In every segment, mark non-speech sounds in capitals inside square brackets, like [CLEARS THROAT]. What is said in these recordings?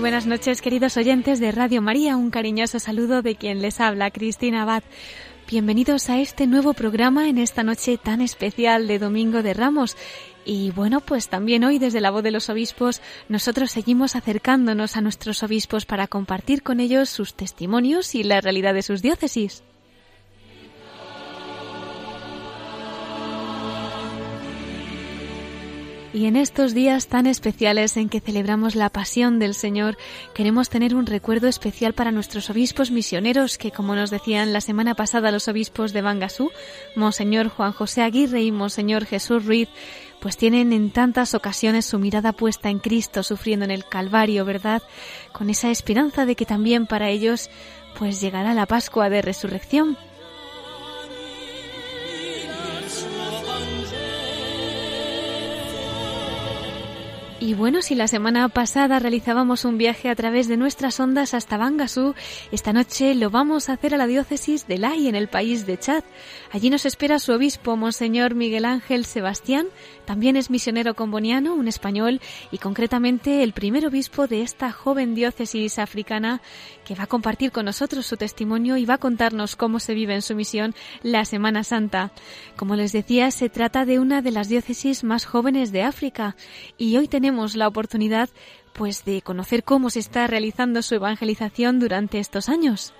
Buenas noches, queridos oyentes de Radio María. Un cariñoso saludo de quien les habla, Cristina Abad. Bienvenidos a este nuevo programa en esta noche tan especial de Domingo de Ramos. Y bueno, pues también hoy desde la voz de los obispos nosotros seguimos acercándonos a nuestros obispos para compartir con ellos sus testimonios y la realidad de sus diócesis. Y en estos días tan especiales en que celebramos la pasión del Señor, queremos tener un recuerdo especial para nuestros obispos misioneros que, como nos decían la semana pasada los obispos de Bangasú, Monseñor Juan José Aguirre y Monseñor Jesús Ruiz, pues tienen en tantas ocasiones su mirada puesta en Cristo sufriendo en el Calvario, ¿verdad? Con esa esperanza de que también para ellos pues llegará la Pascua de Resurrección. Y bueno, si la semana pasada realizábamos un viaje a través de nuestras ondas hasta Bangasú, esta noche lo vamos a hacer a la diócesis de Lai, en el país de Chad. Allí nos espera su obispo, Monseñor Miguel Ángel Sebastián, también es misionero comboniano, un español, y concretamente el primer obispo de esta joven diócesis africana que va a compartir con nosotros su testimonio y va a contarnos cómo se vive en su misión la Semana Santa. Como les decía, se trata de una de las diócesis más jóvenes de África y hoy tenemos la oportunidad pues de conocer cómo se está realizando su evangelización durante estos años.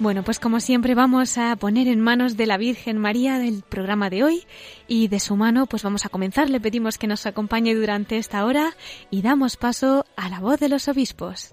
Bueno, pues como siempre vamos a poner en manos de la Virgen María el programa de hoy y de su mano pues vamos a comenzar. Le pedimos que nos acompañe durante esta hora y damos paso a la voz de los obispos.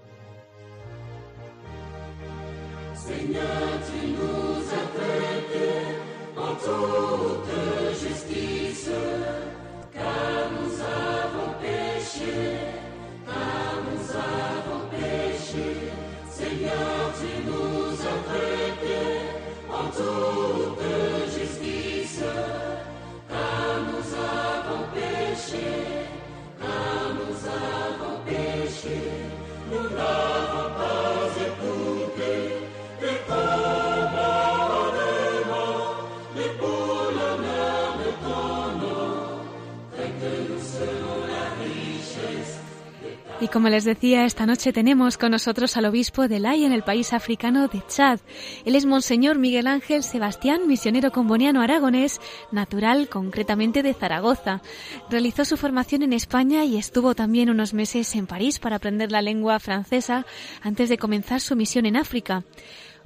Y como les decía, esta noche tenemos con nosotros al obispo de Lai en el país africano de Chad. Él es Monseñor Miguel Ángel Sebastián, misionero comboniano aragonés, natural concretamente de Zaragoza. Realizó su formación en España y estuvo también unos meses en París para aprender la lengua francesa antes de comenzar su misión en África.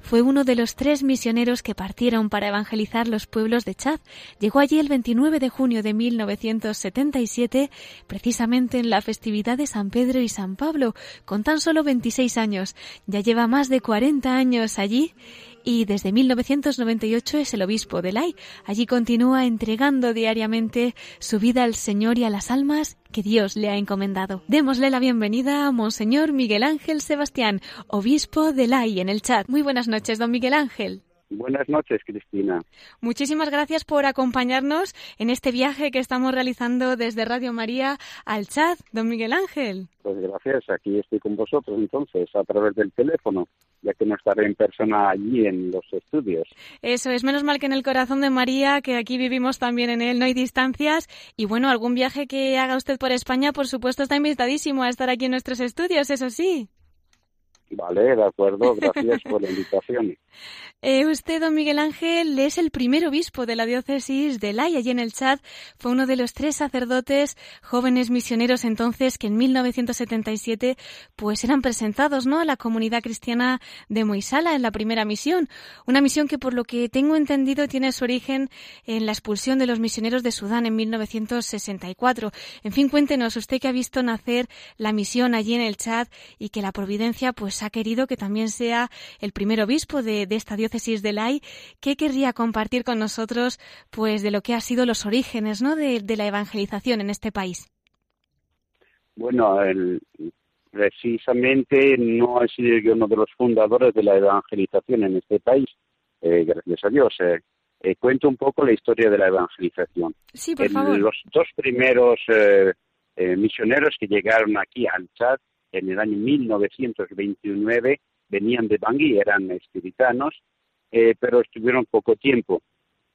Fue uno de los tres misioneros que partieron para evangelizar los pueblos de Chad. Llegó allí el 29 de junio de 1977, precisamente en la festividad de San Pedro y San Pablo, con tan solo 26 años. Ya lleva más de 40 años allí y desde 1998 es el obispo de Lai. Allí continúa entregando diariamente su vida al Señor y a las almas que Dios le ha encomendado. Démosle la bienvenida a Monseñor Miguel Ángel Sebastián, obispo de Lai en el chat. Muy buenas noches, don Miguel Ángel. Buenas noches, Cristina. Muchísimas gracias por acompañarnos en este viaje que estamos realizando desde Radio María al chat, don Miguel Ángel. Pues gracias, aquí estoy con vosotros entonces, a través del teléfono, ya que no estaré en persona allí en los estudios. Eso es, menos mal que en el corazón de María, que aquí vivimos también en él, no hay distancias. Y bueno, algún viaje que haga usted por España, por supuesto, está invitadísimo a estar aquí en nuestros estudios, eso sí. Vale, de acuerdo. Gracias por la invitación. [LAUGHS] Eh, usted, don Miguel Ángel, es el primer obispo de la diócesis de Lai, allí en el Chad. Fue uno de los tres sacerdotes jóvenes misioneros entonces que en 1977 pues eran presentados ¿no? a la comunidad cristiana de Moisala en la primera misión. Una misión que, por lo que tengo entendido, tiene su origen en la expulsión de los misioneros de Sudán en 1964. En fin, cuéntenos, usted que ha visto nacer la misión allí en el Chad y que la providencia pues ha querido que también sea el primer obispo de, esta diócesis de Lai, ¿qué querría compartir con nosotros pues de lo que ha sido los orígenes ¿no? de, la evangelización en este país? Bueno, precisamente no he sido yo uno de los fundadores de la evangelización en este país, eh, gracias a Dios. Eh, eh, cuento un poco la historia de la evangelización. Sí, por favor. Los dos primeros misioneros que llegaron aquí al Chad en el año 1929 venían de Bangui, eran espiritanos, eh, pero estuvieron poco tiempo.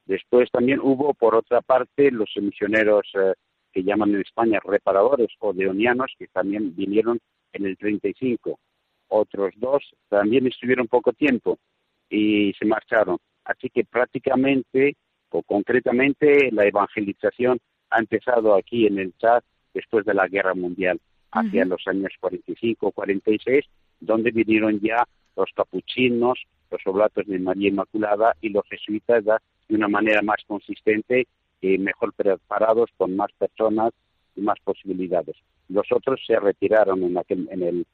Después también hubo, por otra parte, los misioneros eh, que llaman en España reparadores o deonianos, que también vinieron en el 35. Otros dos también estuvieron poco tiempo y se marcharon. Así que prácticamente o concretamente la evangelización ha empezado aquí en el Chad después de la Guerra Mundial hacia los años 45, 46, donde vinieron ya los capuchinos, los oblatos de María Inmaculada y los jesuitas de una manera más consistente y mejor preparados, con más personas y más posibilidades. Los otros se retiraron en, aquel, en, el,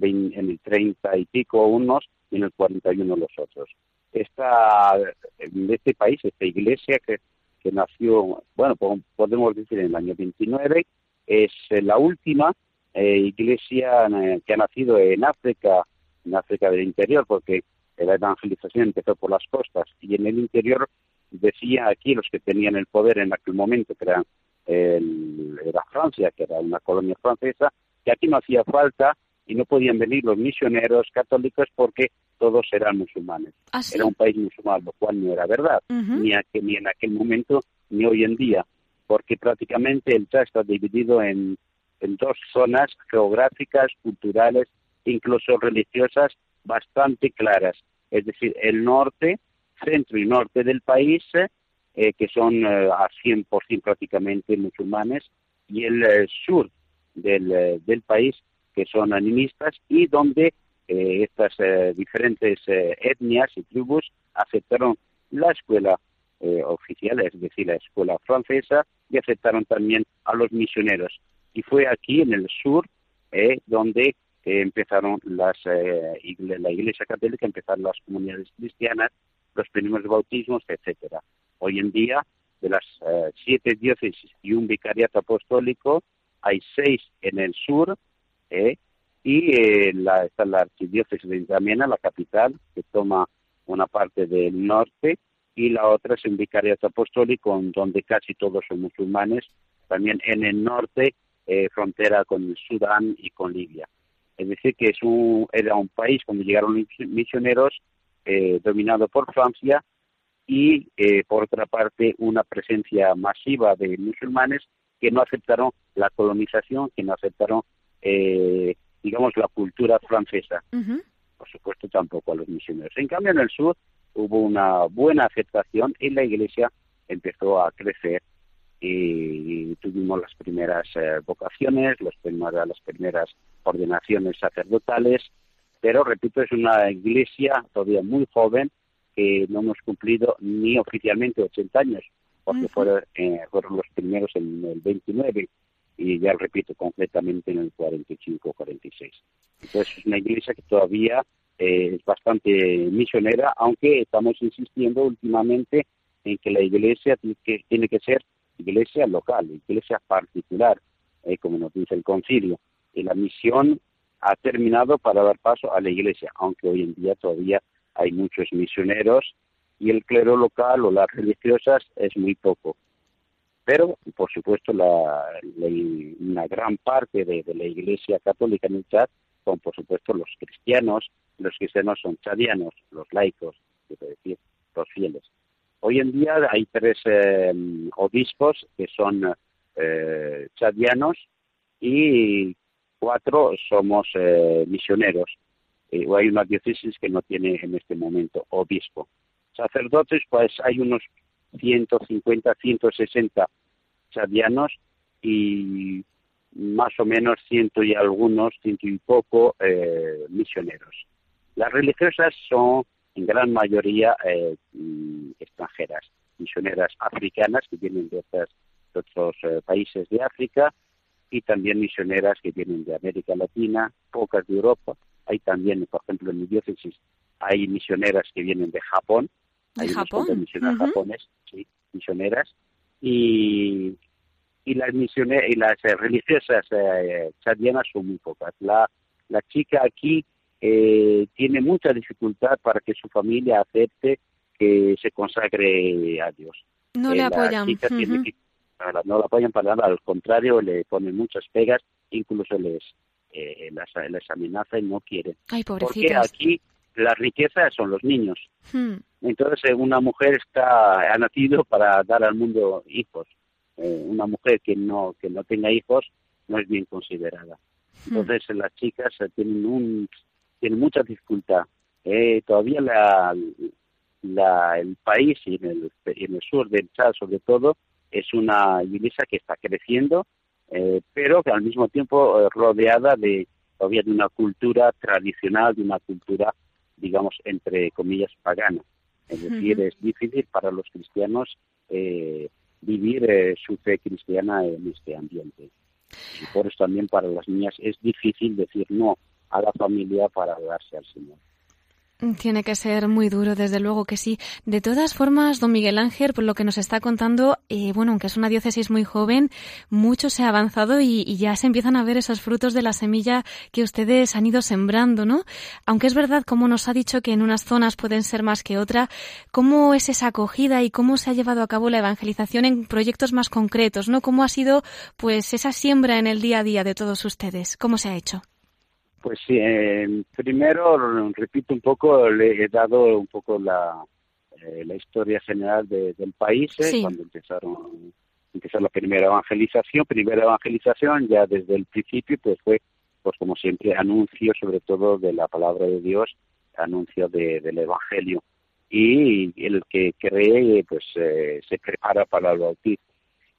en el 30 y pico unos y en el 41 los otros. Esta, en este país, esta iglesia que, que nació, bueno, podemos decir en el año 29, es la última eh, iglesia eh, que ha nacido en África, en África del interior, porque la evangelización empezó por las costas y en el interior decía aquí los que tenían el poder en aquel momento, que era, era Francia, que era una colonia francesa, que aquí no hacía falta y no podían venir los misioneros católicos porque todos eran musulmanes. ¿Ah, era un país musulmán, lo cual no era verdad, ni, ni en aquel momento ni hoy en día, porque prácticamente el Chad está dividido en en dos zonas geográficas, culturales, incluso religiosas bastante claras. Es decir, el norte, centro y norte del país, eh, que son eh, a 100% prácticamente musulmanes, y el eh, sur del, del, país, que son animistas, y donde estas diferentes etnias y tribus aceptaron la escuela oficial, es decir, la escuela francesa, y aceptaron también a los misioneros y fue aquí en el sur eh, donde eh, empezaron las eh, la Iglesia Católica, empezaron las comunidades cristianas, los primeros bautismos, etcétera. Hoy en día, de las siete diócesis y un vicariato apostólico, hay seis en el sur y la, está la archidiócesis de Indamena, la capital, que toma una parte del norte y la otra es un vicariato apostólico donde casi todos son musulmanes. También en el norte eh, frontera con Sudán y con Libia. Es decir, que es un, era un país cuando llegaron misioneros eh, dominado por Francia y, eh, por otra parte, una presencia masiva de musulmanes que no aceptaron la colonización, que no aceptaron, digamos, la cultura francesa. Por supuesto, tampoco a los misioneros. En cambio, en el sur hubo una buena aceptación y la iglesia empezó a crecer y tuvimos las primeras eh, vocaciones, las primeras, las primeras ordenaciones sacerdotales, pero repito, es una iglesia todavía muy joven que no hemos cumplido ni oficialmente 80 años, porque fueron, eh, fueron los primeros en el 29 y ya repito, completamente en el 45-46. Entonces es una iglesia que todavía eh, es bastante misionera, aunque estamos insistiendo últimamente en que la iglesia que, tiene que ser iglesia local, iglesia particular, eh, como nos dice el concilio. Y la misión ha terminado para dar paso a la iglesia, aunque hoy en día todavía hay muchos misioneros y el clero local o las religiosas es muy poco. Pero, por supuesto, la, una gran parte de, la Iglesia Católica en el Chad son, por supuesto, los cristianos. Los cristianos son chadianos, los laicos, quiero decir, los fieles. Hoy en día hay tres eh, obispos que son eh, chadianos y cuatro somos eh, misioneros. eh, hay una diócesis que no tiene en este momento obispo. Sacerdotes, pues hay unos 150, 160 chadianos y más o menos ciento y algunos, ciento y poco eh, misioneros. Las religiosas son en gran mayoría eh, mm, extranjeras, misioneras africanas que vienen de, otros eh, países de África y también misioneras que vienen de América Latina, pocas de Europa. Hay también, por ejemplo, en mi diócesis hay misioneras que vienen de Japón, hay Japón? misioneras japonesas, sí, misioneras, y, y las misioneras y las eh, religiosas eh, chadianas son muy pocas. La, la chica aquí eh, tiene mucha dificultad para que su familia acepte que se consagre a Dios. No le apoyan. no la apoyan para nada, al contrario, le ponen muchas pegas, incluso les, eh, las, les amenaza y no quieren. Ay, Porque aquí la riqueza son los niños. Hmm. Entonces, una mujer está ha nacido para dar al mundo hijos. Eh, una mujer que no que no tenga hijos no es bien considerada. Hmm. Entonces, las chicas tienen un tienen mucha dificultad. Eh, todavía la, la, el país y en el, en el sur del Chad, sobre todo, es una iglesia que está creciendo, eh, pero que al mismo tiempo rodeada de todavía de una cultura tradicional, de una cultura digamos, entre comillas, pagana. Es decir, es difícil para los cristianos eh, vivir eh, su fe cristiana en este ambiente. Y por eso también para las niñas es difícil decir no a la familia para al Señor. Tiene que ser muy duro, desde luego que sí. De todas formas, don Miguel Ángel, por lo que nos está contando, eh, bueno, aunque es una diócesis muy joven, mucho se ha avanzado y, ya se empiezan a ver esos frutos de la semilla que ustedes han ido sembrando, ¿no? Aunque es verdad, como nos ha dicho, que en unas zonas pueden ser más que otra, ¿cómo es esa acogida y cómo se ha llevado a cabo la evangelización en proyectos más concretos, ¿no? ¿Cómo ha sido, pues, esa siembra en el día a día de todos ustedes? ¿Cómo se ha hecho? Pues sí, primero, repito un poco, le he dado un poco la, eh, la historia general del país, eh, cuando empezaron empezó la primera evangelización, primera evangelización ya desde el principio pues fue pues como siempre anuncio sobre todo de la palabra de Dios, anuncio del evangelio y el que cree pues eh, se prepara para el bautismo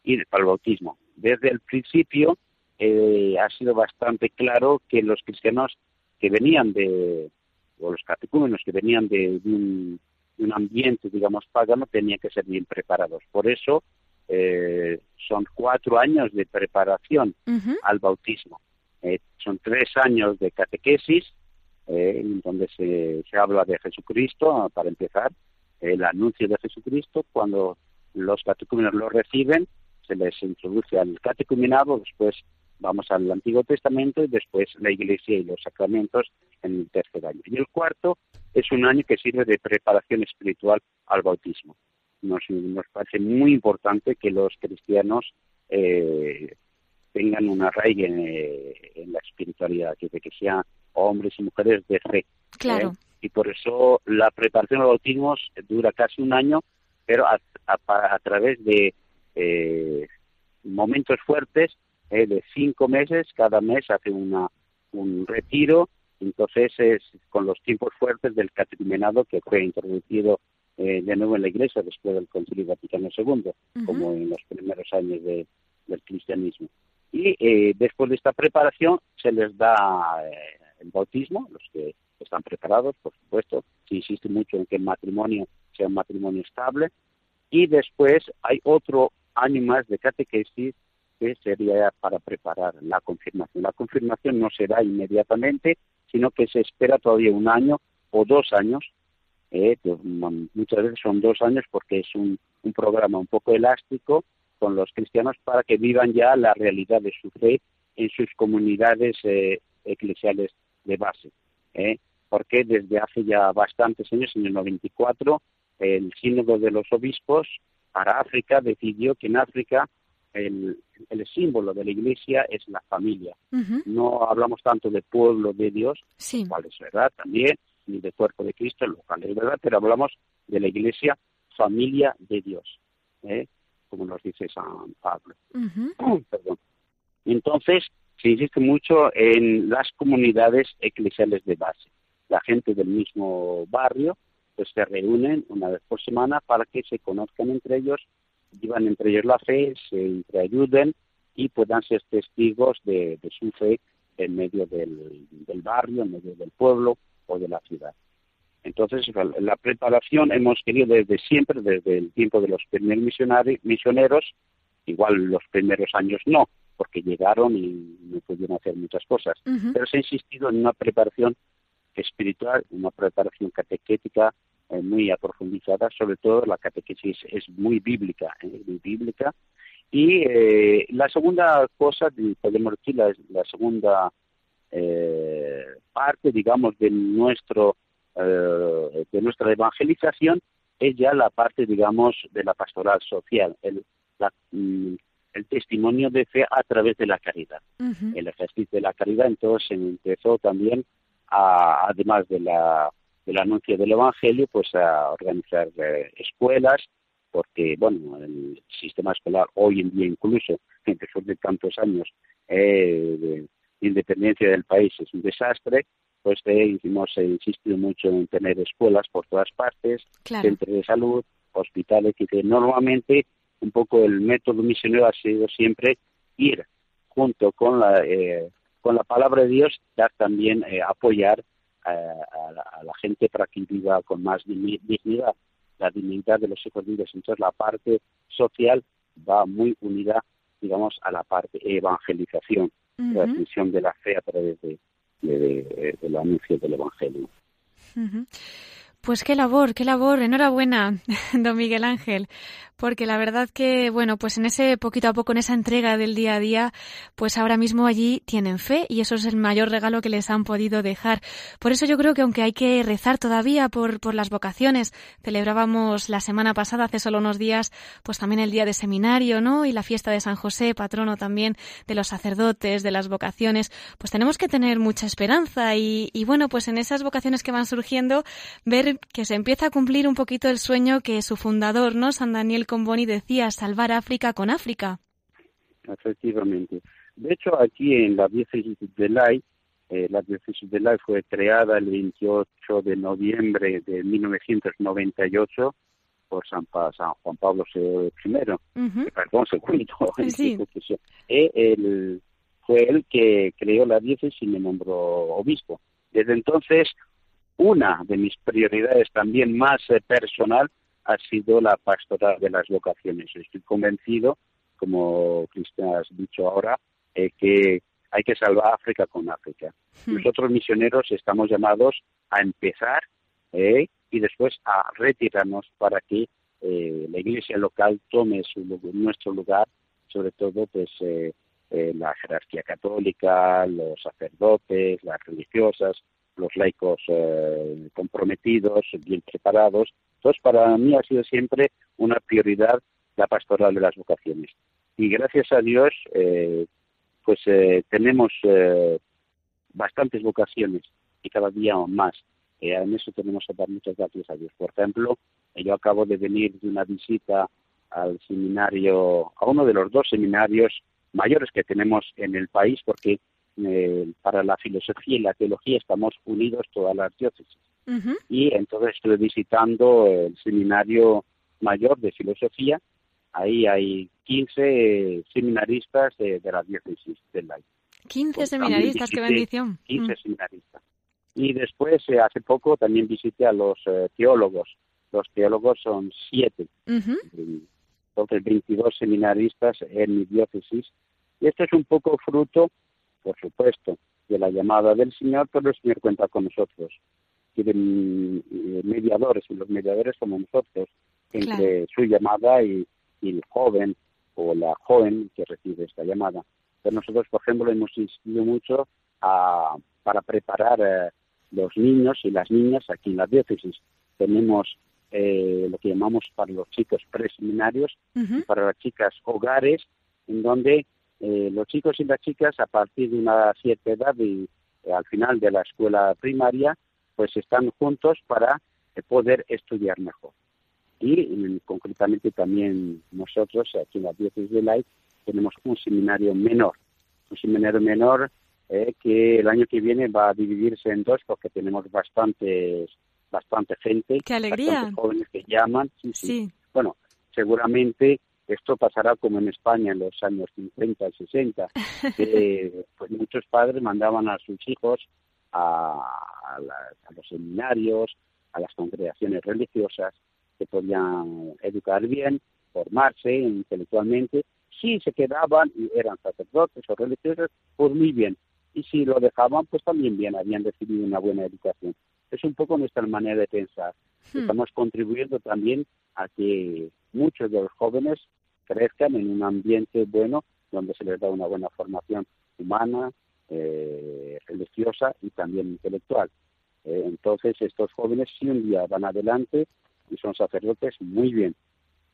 y para el bautismo. Desde el principio eh, ha sido bastante claro que los cristianos que venían de, o los catecúmenos que venían de, un, ambiente, digamos, pagano, tenían que ser bien preparados. Por eso eh, son cuatro años de preparación al bautismo. Eh, son tres años de catequesis, en donde se, se habla de Jesucristo, para empezar, el anuncio de Jesucristo, cuando los catecúmenos lo reciben, se les introduce al catecumenado, después vamos al Antiguo Testamento y después la Iglesia y los sacramentos en el tercer año. Y el cuarto es un año que sirve de preparación espiritual al bautismo. Nos, parece muy importante que los cristianos eh, tengan una raíz eh, en, la espiritualidad, que, que sean hombres y mujeres de fe. Claro. ¿eh? Y por eso la preparación al bautismo dura casi un año, pero a, a través de momentos fuertes eh, de cinco meses, cada mes hace una, un retiro, entonces es con los tiempos fuertes del catecumenado que fue introducido eh, de nuevo en la Iglesia después del Concilio Vaticano II, como en los primeros años de, del cristianismo. Y eh, después de esta preparación se les da el bautismo, los que están preparados, por supuesto, se insiste mucho en que el matrimonio sea un matrimonio estable, y después hay otro año más de catequesis que sería para preparar la confirmación. La confirmación no será inmediatamente, sino que se espera todavía un año o dos años. Eh, muchas veces son dos años porque es un, programa un poco elástico con los cristianos para que vivan ya la realidad de su fe en sus comunidades eh, eclesiales de base. Eh, porque desde hace ya bastantes años, en el 94, el Sínodo de los Obispos para África decidió que en África el, símbolo de la iglesia es la familia. No hablamos tanto de pueblo de Dios, lo cual es verdad también, ni de cuerpo de Cristo, lo cual es verdad, pero hablamos de la iglesia familia de Dios, ¿eh? como nos dice San Pablo. [CLEARS THROAT] Entonces, se insiste mucho en las comunidades eclesiales de base. la gente del mismo barrio pues se reúnen una vez por semana para que se conozcan entre ellos, vivan entre ellos la fe, se entreayuden y puedan ser testigos de, su fe en medio del, barrio, en medio del pueblo o de la ciudad. Entonces, la, preparación hemos querido desde siempre, desde el tiempo de los primeros misioneros, igual los primeros años no, porque llegaron y no pudieron hacer muchas cosas, pero se ha insistido en una preparación espiritual, una preparación catequética eh, muy aprofundizada, sobre todo la catequesis es muy bíblica, ¿eh? muy bíblica. Y eh, la segunda cosa, podemos decir, la, la segunda parte, digamos, de nuestro de nuestra evangelización es ya la parte, digamos, de la pastoral social, el, mm, el testimonio de fe a través de la caridad. El ejercicio de la caridad entonces empezó también, a, además de la del anuncio del Evangelio, pues a organizar eh, escuelas, porque, bueno, el sistema escolar hoy en día incluso, [LAUGHS] después de tantos años eh, de independencia del país, es un desastre, pues eh, hemos insistido mucho en tener escuelas por todas partes, centros de salud, hospitales, y que normalmente un poco el método misionero ha sido siempre ir junto con la, eh, con la palabra de Dios, dar también apoyar a, la, gente para que viva con más dignidad, la dignidad de los hijos libres. Entonces la parte social va muy unida, digamos, a la parte evangelización, la transmisión de la fe a través de, del anuncio del Evangelio. Pues qué labor, qué labor. Enhorabuena, [LAUGHS] don Miguel Ángel porque la verdad que, bueno, pues en ese poquito a poco, en esa entrega del día a día, pues ahora mismo allí tienen fe y eso es el mayor regalo que les han podido dejar. Por eso yo creo que aunque hay que rezar todavía por, por las vocaciones, celebrábamos la semana pasada, hace solo unos días, pues también el día de seminario, ¿no? Y la fiesta de San José, patrono también de los sacerdotes, de las vocaciones, pues tenemos que tener mucha esperanza y, bueno, pues en esas vocaciones que van surgiendo, ver que se empieza a cumplir un poquito el sueño que su fundador, ¿no? San Daniel Boni decía salvar África con África. Efectivamente. De hecho, aquí en la diócesis de Lai, eh, la diócesis de Lai fue creada el 28 de noviembre de 1998 por San, San Juan Pablo I, perdón, segundo. [LAUGHS] Sí. él, fue él que creó la diócesis y me nombró obispo. Desde entonces, una de mis prioridades también más eh, personal ha sido la pastoral de las vocaciones. Estoy convencido, como Cristian has dicho ahora, eh, que hay que salvar África con África. Hmm. Nosotros misioneros estamos llamados a empezar eh, y después a retirarnos para que eh, la iglesia local tome su, nuestro lugar, sobre todo pues la jerarquía católica, los sacerdotes, las religiosas, los laicos comprometidos, bien preparados entonces, para mí ha sido siempre una prioridad la pastoral de las vocaciones. Y gracias a Dios, eh, pues eh, tenemos eh, bastantes vocaciones y cada día más. en eso tenemos que dar muchas gracias a Dios. Por ejemplo, yo acabo de venir de una visita al seminario, a uno de los dos seminarios mayores que tenemos en el país, porque para la filosofía y la teología estamos unidos todas las diócesis. Y entonces estuve visitando el seminario mayor de filosofía. Ahí hay 15 seminaristas de, la diócesis de la 15 pues seminaristas, qué bendición. 15 mm. seminaristas. Y después, eh, hace poco, también visité a los eh, teólogos. Los teólogos son siete. Entonces, 22 seminaristas en mi diócesis. Y esto es un poco fruto, por supuesto, de la llamada del Señor, pero el Señor cuenta con nosotros quieren eh, mediadores y los mediadores somos nosotros entre su llamada y, el joven o la joven que recibe esta llamada. Pero nosotros, por ejemplo, hemos insistido mucho para preparar eh, los niños y las niñas aquí en la diócesis. Tenemos eh, lo que llamamos para los chicos preseminarios y para las chicas hogares, en donde los chicos y las chicas a partir de una cierta edad y al final de la escuela primaria pues están juntos para eh, poder estudiar mejor. Y concretamente también nosotros aquí en la diócesis de Lai tenemos un seminario menor, un seminario menor eh, que el año que viene va a dividirse en dos porque tenemos bastantes bastante gente, ¡Qué alegría! jóvenes que llaman. Sí, Bueno, seguramente esto pasará como en España en los años 50 y 60, que [LAUGHS] pues muchos padres mandaban a sus hijos a, los seminarios, a las congregaciones religiosas, que podían educar bien, formarse intelectualmente. Si se quedaban y eran sacerdotes o religiosos, pues muy bien. Y si lo dejaban, pues también bien, habían recibido una buena educación. Es un poco nuestra manera de pensar. Hmm. Estamos contribuyendo también a que muchos de los jóvenes crezcan en un ambiente bueno donde se les da una buena formación humana, eh, religiosa y también intelectual. Eh, entonces, estos jóvenes, si un día van adelante y son sacerdotes, muy bien.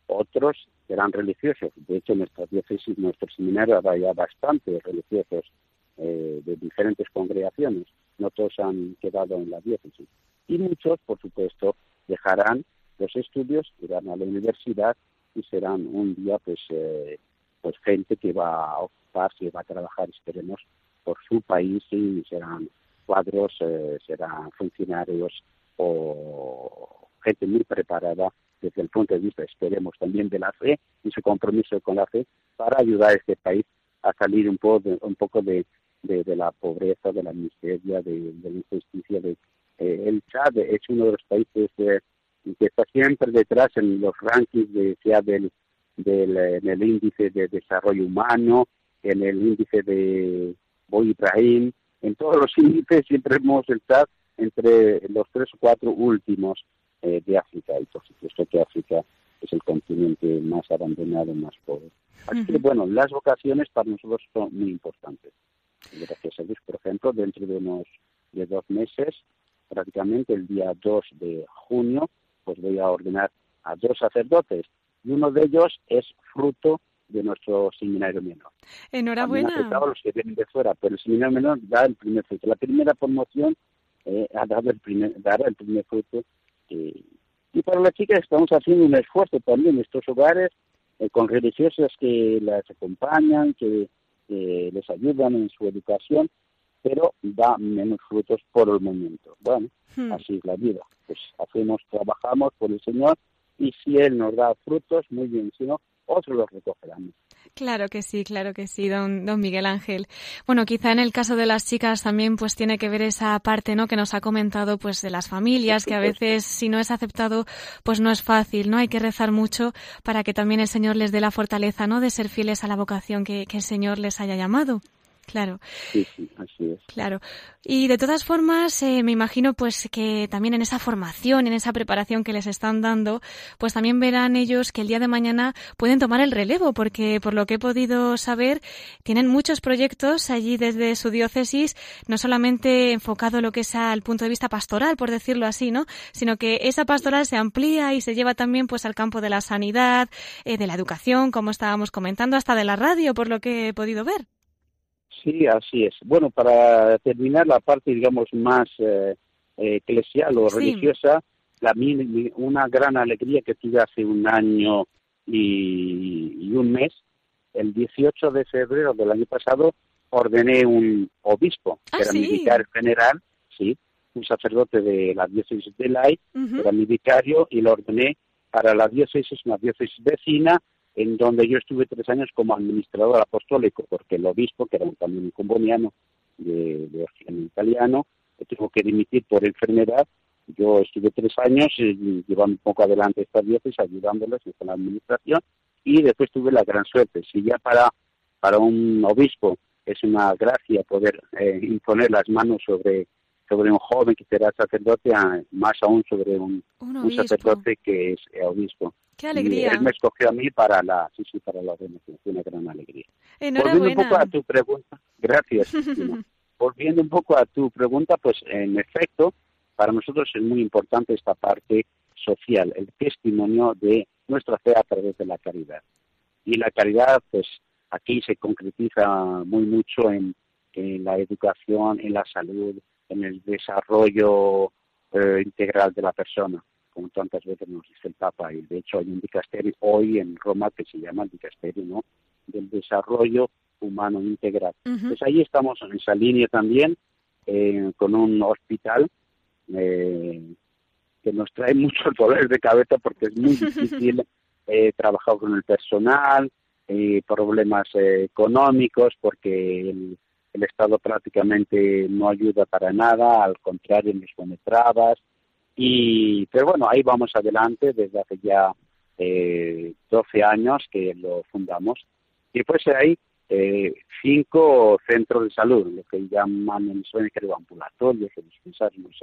Otros serán religiosos. De hecho, nuestra diócesis, nuestro seminario ya bastantes religiosos eh, de diferentes congregaciones. No todos han quedado en la diócesis. Y muchos, por supuesto, dejarán los estudios, irán a la universidad y serán un día pues eh, pues gente que va a ocuparse, va a trabajar, esperemos, por su país y serán cuadros, eh, serán funcionarios o gente muy preparada desde el punto de vista, esperemos, también de la fe y su compromiso con la fe para ayudar a este país a salir un poco de, un poco de, de, la pobreza, de la miseria, de, la injusticia. De, eh, el Chad es uno de los países eh, que está siempre detrás en los rankings, de, sea del, del, en el índice de desarrollo humano, en el índice de Boy Ibrahim, en todos los [LAUGHS] índices siempre hemos estado entre los tres o cuatro últimos eh, de África, y por supuesto que África es el continente más abandonado, más pobre. Así que, bueno, las vocaciones para nosotros son muy importantes. Gracias a Dios, por ejemplo, dentro de unos de dos meses, prácticamente el día 2 de junio, pues voy a ordenar a dos sacerdotes y uno de ellos es fruto de nuestro seminario menor. Enhorabuena. los que vienen de fuera, pero el seminario menor da el primer fruto. La primera promoción eh, ha dado el primer, dará el primer fruto. Eh, y para las chicas estamos haciendo un esfuerzo también en estos hogares eh, con religiosas que las acompañan, que les ayudan en su educación, pero da menos frutos por el momento. Bueno, hmm. así es la vida. Pues hacemos, trabajamos por el Señor y si Él nos da frutos, muy bien, si no, otros los recogerán. Claro que sí, claro que sí, don, don Miguel Ángel. Bueno, quizá en el caso de las chicas también pues tiene que ver esa parte, ¿no? Que nos ha comentado pues de las familias, que a veces si no es aceptado pues no es fácil, ¿no? Hay que rezar mucho para que también el Señor les dé la fortaleza, ¿no? De ser fieles a la vocación que, que el Señor les haya llamado. Claro. Sí, sí, así es. Claro. Y de todas formas, eh, me imagino pues que también en esa formación, en esa preparación que les están dando, pues también verán ellos que el día de mañana pueden tomar el relevo, porque por lo que he podido saber, tienen muchos proyectos allí desde su diócesis, no solamente enfocado lo que es al punto de vista pastoral, por decirlo así, ¿no? Sino que esa pastoral se amplía y se lleva también pues al campo de la sanidad, eh, de la educación, como estábamos comentando, hasta de la radio, por lo que he podido ver. Sí, así es. Bueno, para terminar la parte, digamos, más eh, eclesial o religiosa, la, una gran alegría que tuve hace un año y, un mes, el 18 de febrero del año pasado, ordené un obispo, que ah, era mi vicario general, sí, un sacerdote de la diócesis de Lai, era mi vicario, y lo ordené para la diócesis, una diócesis vecina, en donde yo estuve tres años como administrador apostólico, porque el obispo, que era también un de, de origen italiano, tuvo que dimitir por enfermedad. Yo estuve tres años y llevando un poco adelante esta diócesis, ayudándoles con la administración, y después tuve la gran suerte. Si ya para, para un obispo es una gracia poder eh, imponer las manos sobre sobre un joven que será sacerdote, más aún sobre un, un, sacerdote que es obispo. ¡Qué alegría! él me escogió a mí para la, sí, sí, para la ordenación, una gran alegría. Volviendo un poco a tu pregunta, gracias. [LAUGHS] Volviendo un poco a tu pregunta, pues en efecto, para nosotros es muy importante esta parte social, el testimonio de nuestra fe a través de la caridad. Y la caridad, pues aquí se concretiza muy mucho en, en la educación, en la salud, en el desarrollo eh, integral de la persona, como tantas veces nos dice el Papa, y de hecho hay un dicasterio hoy en Roma que se llama el dicasterio ¿no? del desarrollo humano integral. Pues ahí estamos en esa línea también, eh, con un hospital eh, que nos trae [LAUGHS] muchos dolores de cabeza porque es muy difícil [LAUGHS] trabajar con el personal, problemas económicos porque el, el, Estado prácticamente no ayuda para nada, al contrario nos pone trabas. Y, pero bueno, ahí vamos adelante desde hace ya eh, 12 años que lo fundamos. Y pues hay eh, cinco centros de salud, lo que llaman en España ambulatorios dispensarios,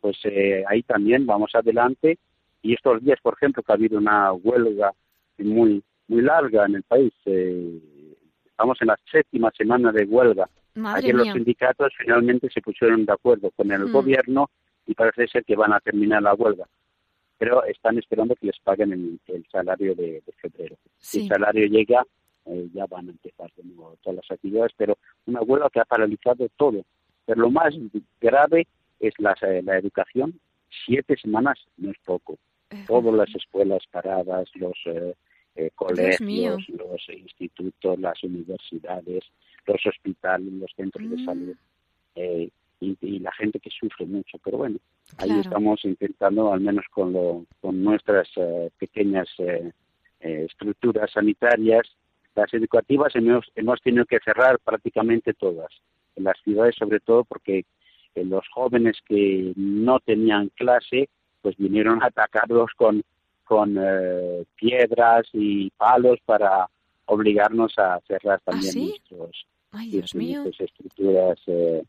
Pues eh, ahí también vamos adelante. Y estos días, por ejemplo, que ha habido una huelga muy muy larga en el país, eh, estamos en la séptima semana de huelga. Ayer los sindicatos finalmente se pusieron de acuerdo con el mm. gobierno y parece ser que van a terminar la huelga pero están esperando que les paguen el, salario de, febrero. Si el salario llega, eh, ya van a empezar de nuevo todas las actividades, pero una huelga que ha paralizado todo. Pero lo más grave es la, eh, la educación. Siete semanas no es poco. Todas las escuelas paradas, los eh, colegios, los institutos, las universidades, los hospitales, los centros de mm. salud y, la gente que sufre mucho. Pero bueno, ahí estamos intentando, al menos con, lo, con nuestras eh, pequeñas eh, eh, estructuras sanitarias, las educativas hemos, hemos tenido que cerrar prácticamente todas, en las ciudades sobre todo porque los jóvenes que no tenían clase, pues vinieron a atacarlos con, con piedras y palos para obligarnos a cerrar ¿Ah, también nuestros, nuestras estructuras eh,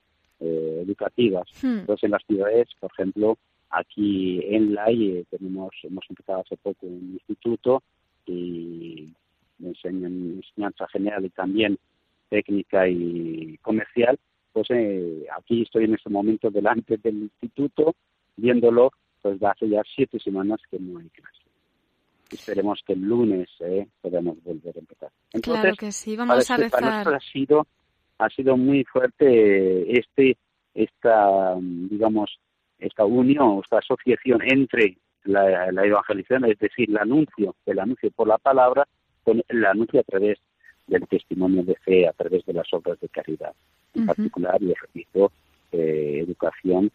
educativas. Hmm. Entonces, en las ciudades, por ejemplo, aquí en Lai eh, tenemos, hemos empezado hace poco un instituto y enseñan enseñanza general y también técnica y comercial. Pues eh, aquí estoy en este momento delante del instituto, viéndolo, pues hace ya siete semanas que no hay clase. Esperemos que el lunes eh, podamos volver a empezar. Entonces, claro que sí, vamos a rezar. Para nosotros ha sido ha sido muy fuerte este esta digamos esta unión esta asociación entre la, evangelización es decir el anuncio el anuncio por la palabra con el anuncio a través del testimonio de fe a través de las obras de caridad en particular y repito eh, educación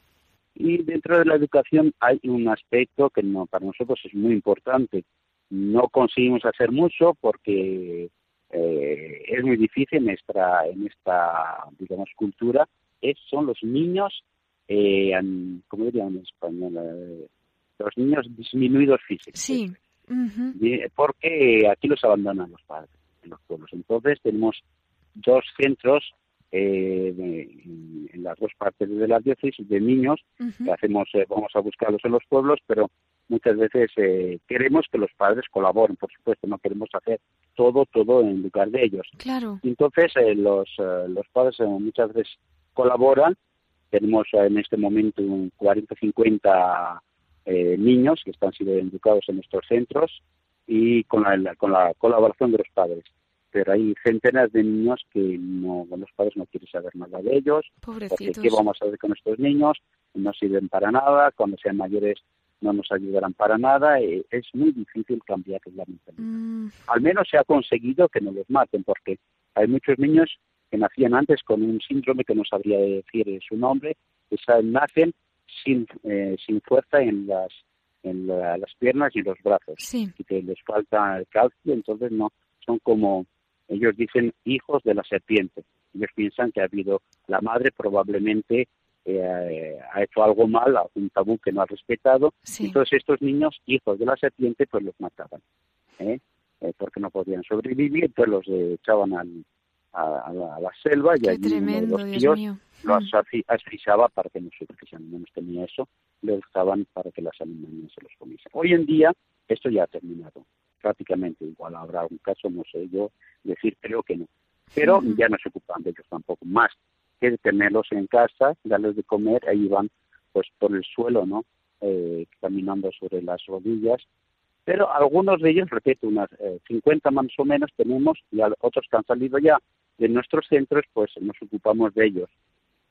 y dentro de la educación hay un aspecto que no, para nosotros es muy importante no conseguimos hacer mucho porque eh, es muy difícil en esta, en esta digamos, cultura, es, son los niños, eh, ¿cómo dirían en español? Eh, los niños disminuidos físicos. Sí. Porque aquí los abandonan los padres en los pueblos. Entonces tenemos dos centros eh, en, las dos partes de la diócesis de niños que hacemos, vamos a buscarlos en los pueblos, pero muchas veces eh, queremos que los padres colaboren, por supuesto, no queremos hacer todo, todo en lugar de ellos. Claro. Entonces, eh, los, eh, los padres muchas veces colaboran. Tenemos en este momento un 40 50 niños que están siendo educados en nuestros centros y con la, con la colaboración de los padres. Pero hay centenas de niños que no, los padres no quieren saber nada de ellos. Pobrecitos. ¿Qué vamos a hacer con estos niños? No sirven para nada. Cuando sean mayores no nos ayudarán para nada. Eh, es muy difícil cambiar la mentalidad. Mm. Al menos se ha conseguido que no los maten, porque hay muchos niños que nacían antes con un síndrome que no sabría decir su nombre, que nacen sin, eh, sin fuerza en las en las piernas y los brazos y que les falta el calcio, entonces no son como ellos dicen hijos de la serpiente. Ellos piensan que ha habido la madre probablemente eh, ha hecho algo mal, un tabú que no ha respetado. Entonces estos niños, hijos de la serpiente, pues los mataban, ¿eh? Eh, porque no podían sobrevivir, pues los echaban al, a, la, selva y allí tremendo, los tíos los mm. asfixiaba para que no sufriesen, menos tenía eso, le dejaban para que las animales se los comiesen. Hoy en día esto ya ha terminado, prácticamente igual habrá un caso, no sé yo decir, creo que no, pero ya no se ocupan de ellos tampoco más que tenerlos en casa, darles de comer, ahí van pues por el suelo, ¿no? Eh, caminando sobre las rodillas. Pero algunos de ellos, repito, unas 50 eh, más o menos tenemos y otros que han salido ya de nuestros centros, pues nos ocupamos de ellos.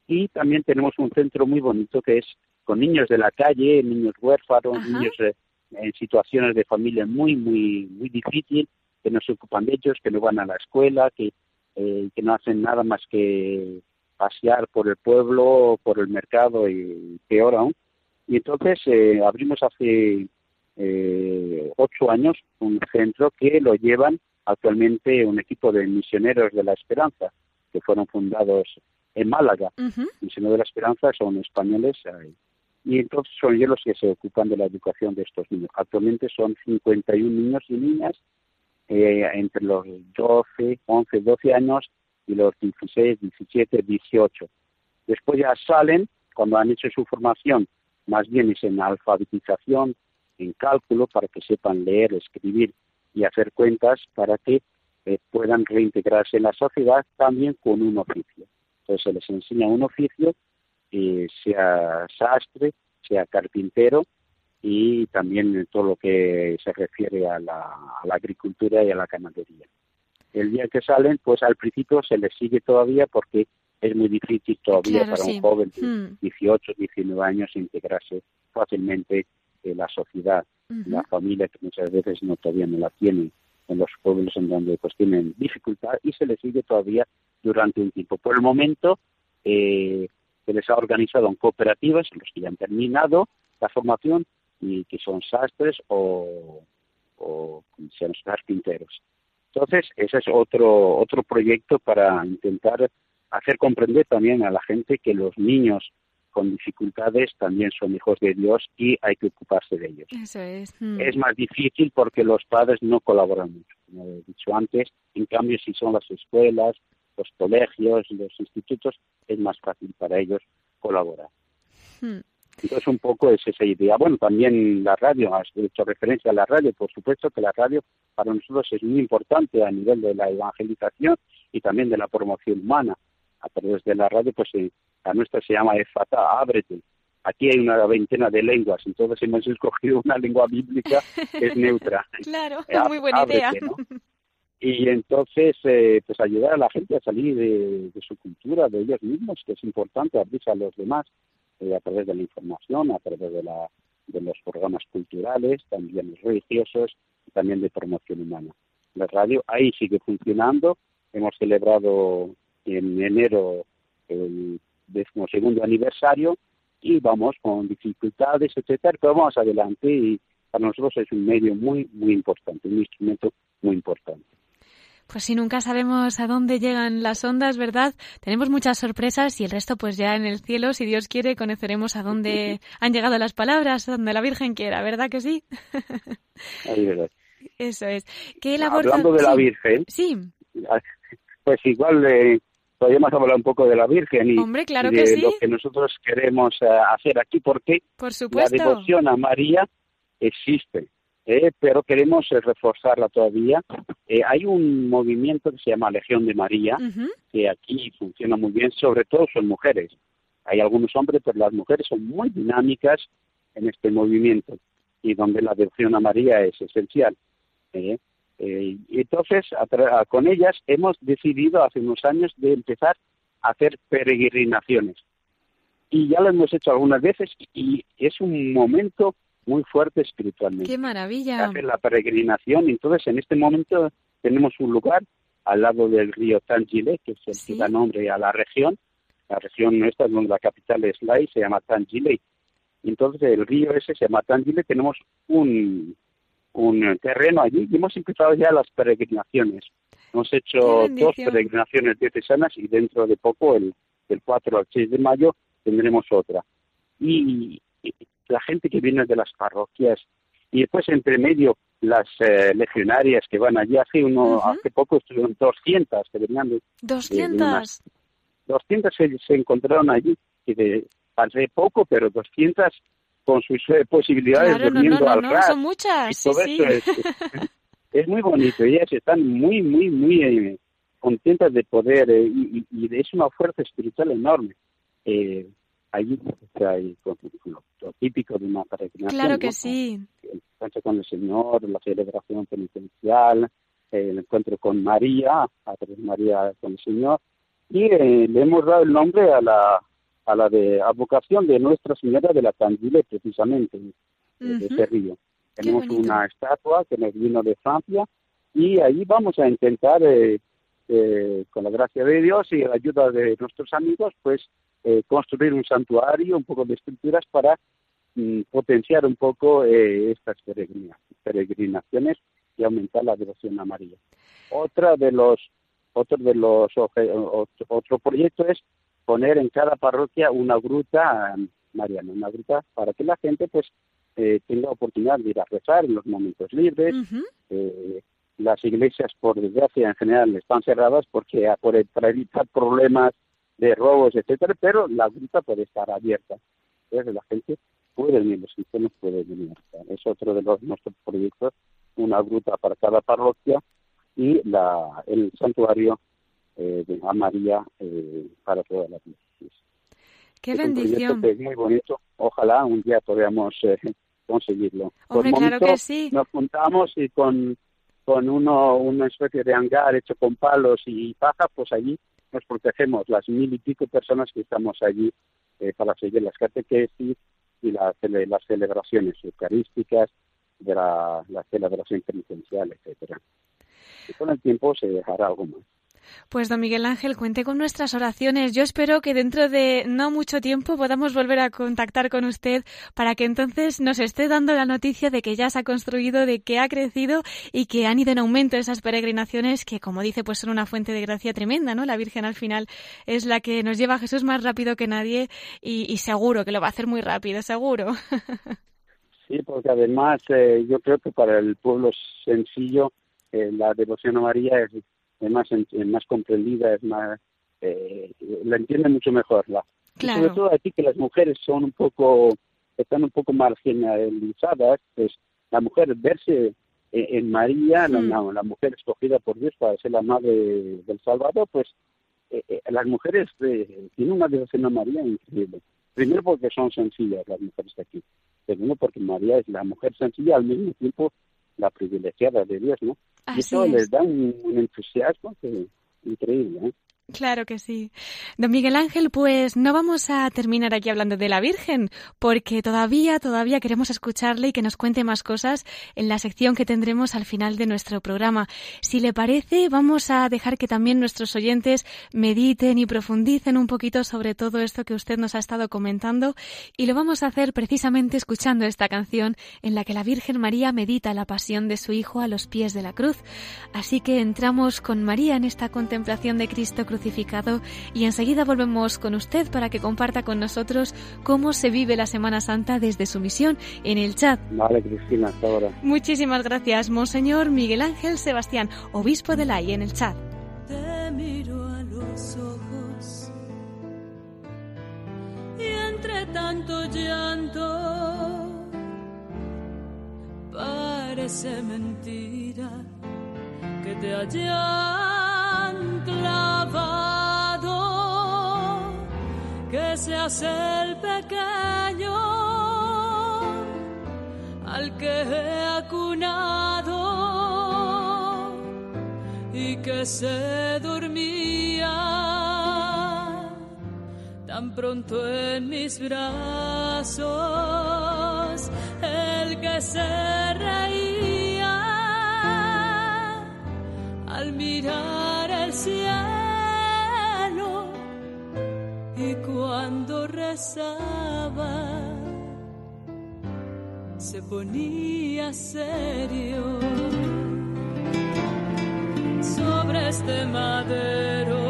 Y también tenemos un centro muy bonito que es con niños de la calle, niños huérfanos, niños eh, en situaciones de familia muy, muy, muy difícil, que no se ocupan de ellos, que no van a la escuela, que, eh, que no hacen nada más que pasear por el pueblo, por el mercado y peor aún. Y entonces eh, abrimos hace eh, ocho años un centro que lo llevan actualmente un equipo de misioneros de la esperanza que fueron fundados en Málaga. Misioneros de la esperanza son españoles y entonces son ellos los que se ocupan de la educación de estos niños. Actualmente son 51 niños y niñas eh, entre los 12, 11, 12 años y los 16, 17, 18. Después ya salen, cuando han hecho su formación, más bien es en alfabetización, en cálculo, para que sepan leer, escribir y hacer cuentas, para que eh, puedan reintegrarse en la sociedad también con un oficio. Entonces se les enseña un oficio, eh, sea sastre, sea carpintero, y también todo lo que se refiere a la, agricultura y a la ganadería. El día que salen, pues al principio se les sigue todavía porque es muy difícil todavía para un joven de 18, hmm. 19 años integrarse fácilmente en la sociedad, la familia que muchas veces no todavía no la tienen en los pueblos en donde pues tienen dificultad y se les sigue todavía durante un tiempo. Por el momento eh, se les ha organizado en cooperativas en los que ya han terminado la formación y que son sastres o, o sean carpinteros. Entonces, ese es otro, otro proyecto para intentar hacer comprender también a la gente que los niños con dificultades también son hijos de Dios y hay que ocuparse de ellos. Eso es. Mm. Es más difícil porque los padres no colaboran mucho, como he dicho antes. En cambio, si son las escuelas, los colegios, los institutos, es más fácil para ellos colaborar. Mm. Entonces, un poco es esa idea. Bueno, también la radio, has hecho referencia a la radio, por supuesto que la radio para nosotros es muy importante a nivel de la evangelización y también de la promoción humana. A través de la radio, pues eh, la nuestra se llama EFATA, ábrete. Aquí hay una veintena de lenguas, entonces hemos escogido una lengua bíblica que es neutra. [LAUGHS] claro, es muy buena idea. [LAUGHS] Y entonces, eh, pues ayudar a la gente a salir de, de, su cultura, de ellos mismos, que es importante abrirse a los demás eh, a través de la información, a través de, la, de los programas culturales, también religiosos también de promoción humana. La radio ahí sigue funcionando. Hemos celebrado en enero el decimosegundo aniversario y vamos con dificultades, etcétera, pero vamos adelante y para nosotros es un medio muy, muy importante, un instrumento muy importante. Pues si nunca sabemos a dónde llegan las ondas, ¿verdad? Tenemos muchas sorpresas y el resto pues ya en el cielo, si Dios quiere, conoceremos a dónde [LAUGHS] han llegado las palabras, donde la Virgen quiera, ¿verdad que sí? Eso es. ¿Qué labor Hablando de la Virgen. Sí. Pues igual eh, podríamos hablar un poco de la Virgen y, Hombre, claro de que sí. lo que nosotros queremos eh, hacer aquí, porque Por la devoción a María existe. Eh, pero queremos eh, reforzarla todavía. Eh, hay un movimiento que se llama Legión de María, que aquí funciona muy bien, sobre todo son mujeres. Hay algunos hombres, pero las mujeres son muy dinámicas en este movimiento y donde la devoción a María es esencial. Y entonces, con ellas hemos decidido hace unos años de empezar a hacer peregrinaciones. Y ya lo hemos hecho algunas veces y es un momento muy fuerte espiritualmente. ¡Qué maravilla! Hacer la peregrinación. Entonces, en este momento tenemos un lugar al lado del río Tangile, que es el que da nombre a la región. La región nuestra, donde la capital es Lai, se llama Tangile. Entonces, el río ese se llama Tangile. Tenemos un, un terreno allí y hemos empezado ya las peregrinaciones. Hemos hecho dos peregrinaciones diocesanas y dentro de poco, el, del 4 al 6 de mayo, tendremos otra. Y, la gente que viene de las parroquias y después entre medio las eh, legionarias que van allí hace uno hace poco estuvieron 200 que venían de 200 200 se, encontraron allí y de hace poco pero 200 con sus eh, posibilidades claro, durmiendo no, al no, son muchas todo sí, eso Es, es, muy bonito ellas están muy muy muy eh, contentas de poder y, y, es una fuerza espiritual enorme eh, allí hay lo, típico de una peregrinación. Claro que sí. El encuentro con el Señor, la celebración penitencial, el encuentro con María, a través de María con el Señor, y eh, le hemos dado el nombre a la a la de advocación de Nuestra Señora de la Tandile, precisamente, de ese río. Tenemos una estatua que nos vino de Francia y ahí vamos a intentar, eh, eh, con la gracia de Dios y la ayuda de nuestros amigos, pues eh, construir un santuario, un poco de estructuras para mm, potenciar un poco estas peregrinaciones y aumentar la devoción a María. Otra de los otro de los otro proyecto es poner en cada parroquia una gruta mariana, una gruta para que la gente pues eh, tenga oportunidad de ir a rezar en los momentos libres. eh, las iglesias, por desgracia, en general están cerradas porque por, para evitar problemas de robos, etcétera, pero la gruta puede estar abierta. Entonces la gente puede venir, los cristianos pueden venir. Es otro de los nuestros proyectos, una gruta para cada parroquia y la, el santuario eh, de María eh, para todas las iglesias. ¡Qué bendición! Es muy bonito. Ojalá un día podamos eh, conseguirlo. Hombre, claro que sí. Nos juntamos y con, con uno, una especie de hangar hecho con palos y paja, pues allí nos protegemos las mil y pico personas que estamos allí eh, para seguir las catequesis y las celebraciones eucarísticas, de la, la celebración penitencial, etcétera. Y con el tiempo se dejará algo más. Pues don Miguel Ángel, cuente con nuestras oraciones. Yo espero que dentro de no mucho tiempo podamos volver a contactar con usted para que entonces nos esté dando la noticia de que ya se ha construido, de que ha crecido y que han ido en aumento esas peregrinaciones que, como dice, pues son una fuente de gracia tremenda, ¿no? La Virgen al final es la que nos lleva a Jesús más rápido que nadie y, seguro que lo va a hacer muy rápido, seguro. [LAUGHS] Sí, porque además eh, yo creo que para el pueblo sencillo eh, la devoción a María es es más, más comprendida, es más, eh, la entiende mucho mejor. La, sobre todo aquí que las mujeres son un poco, están un poco marginalizadas, pues la mujer verse en, María, la, la, mujer escogida por Dios para ser la madre del Salvador, pues eh, eh, las mujeres tienen una devoción a María increíble. Primero porque son sencillas las mujeres de aquí. Segundo porque María es la mujer sencilla al mismo tiempo la privilegiada de Dios, ¿no? Y eso les da un, entusiasmo increíble, ¿eh? Claro que sí. Don Miguel Ángel, pues no vamos a terminar aquí hablando de la Virgen, porque todavía, todavía queremos escucharle y que nos cuente más cosas en la sección que tendremos al final de nuestro programa. Si le parece, vamos a dejar que también nuestros oyentes mediten y profundicen un poquito sobre todo esto que usted nos ha estado comentando y lo vamos a hacer precisamente escuchando esta canción en la que la Virgen María medita la pasión de su Hijo a los pies de la cruz. Así que entramos con María en esta contemplación de Cristo crucificado y enseguida volvemos con usted para que comparta con nosotros cómo se vive la Semana Santa desde su misión en el chat. Vale, Cristina, hasta ahora. Muchísimas gracias, Monseñor Miguel Ángel Sebastián, obispo de Lai en el chat. Te miro a los ojos y entre tanto llanto parece mentira que te hayan clavado, que seas el pequeño al que he acunado y que se dormía tan pronto en mis brazos, el que se reía al mirar el cielo y cuando rezaba se ponía serio sobre este madero.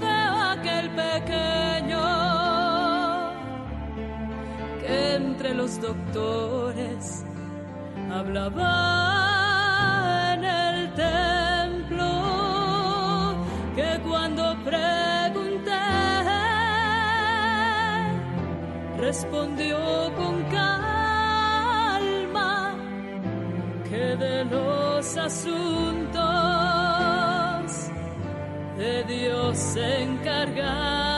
Veo aquel pequeño que entre los doctores hablaba respondió con calma que de los asuntos de Dios se encargaba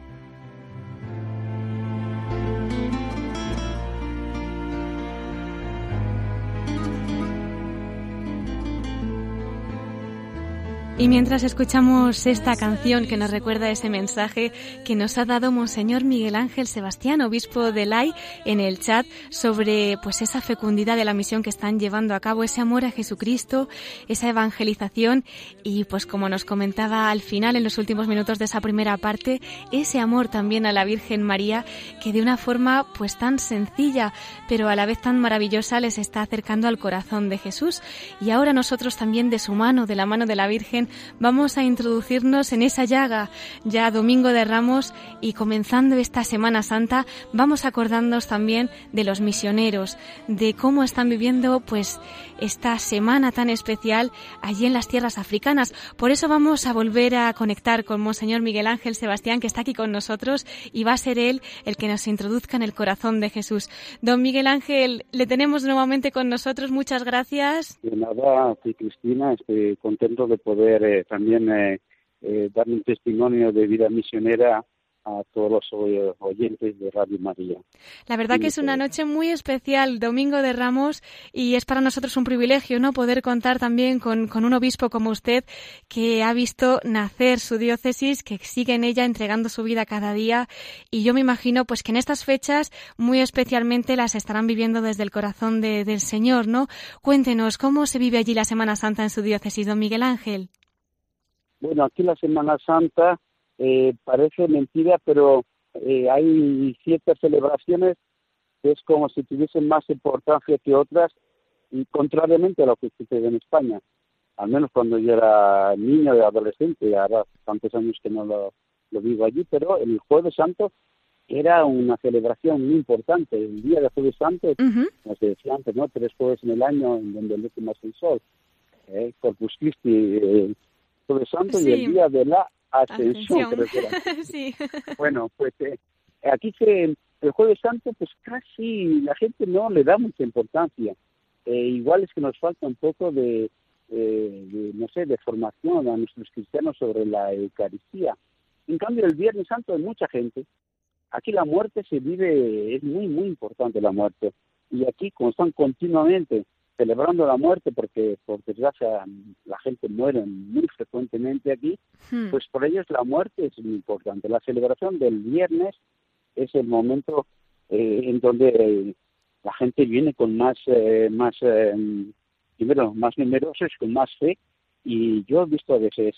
Y mientras escuchamos esta canción que nos recuerda ese mensaje que nos ha dado Monseñor Miguel Ángel Sebastián, obispo de Lai, en el chat sobre pues esa fecundidad de la misión que están llevando a cabo, ese amor a Jesucristo, esa evangelización y pues como nos comentaba al final en los últimos minutos de esa primera parte, ese amor también a la Virgen María que de una forma pues tan sencilla pero a la vez tan maravillosa les está acercando al corazón de Jesús. Y ahora nosotros también de su mano, de la mano de la Virgen, vamos a introducirnos en esa llaga, ya Domingo de Ramos, y comenzando esta Semana Santa, vamos a acordarnos también de los misioneros, de cómo están viviendo pues esta semana tan especial allí en las tierras africanas. Por eso vamos a volver a conectar con Monseñor Miguel Ángel Sebastián, que está aquí con nosotros, y va a ser él el que nos introduzca en el corazón de Jesús. Don Miguel Ángel, le tenemos nuevamente con nosotros. Muchas gracias. De nada, Cristina, estoy contento de poder eh, también eh, eh, dar un testimonio de vida misionera a todos los oyentes de Radio María. La verdad que es una noche muy especial, Domingo de Ramos, y es para nosotros un privilegio, ¿no? Poder contar también con, con, un obispo como usted que ha visto nacer su diócesis, que sigue en ella entregando su vida cada día, y yo me imagino, pues, que en estas fechas muy especialmente las estarán viviendo desde el corazón de, del Señor, ¿no? Cuéntenos, ¿cómo se vive allí la Semana Santa en su diócesis, don Miguel Ángel? Bueno, aquí la Semana Santa eh, parece mentira, pero eh, hay ciertas celebraciones que es como si tuviesen más importancia que otras, y contrariamente a lo que sucede en España. Al menos cuando yo era niño y adolescente, ahora tantos años que no lo, vivo allí, pero el Jueves Santo era una celebración muy importante. El día de Jueves Santo, como se decía antes, ¿no? tres jueves en el año en donde el último es el sol. Eh, Corpus Christi, eh, Jueves Santo y el día de la Ascensión, creo que era. [LAUGHS] sí. Bueno, pues eh, aquí que el Jueves Santo, pues casi la gente no le da mucha importancia. Eh, igual es que nos falta un poco de, eh, de, no sé, de formación a nuestros cristianos sobre la Eucaristía. En cambio, el Viernes Santo hay mucha gente. Aquí la muerte se vive, es muy, muy importante la muerte. Y aquí, como están continuamente celebrando la muerte, porque por desgracia la gente muere muy frecuentemente aquí, hmm. pues por ellos la muerte es muy importante. La celebración del viernes es el momento eh, en donde la gente viene con más, eh, más eh, primero, más numerosos, con más fe, y yo he visto a veces,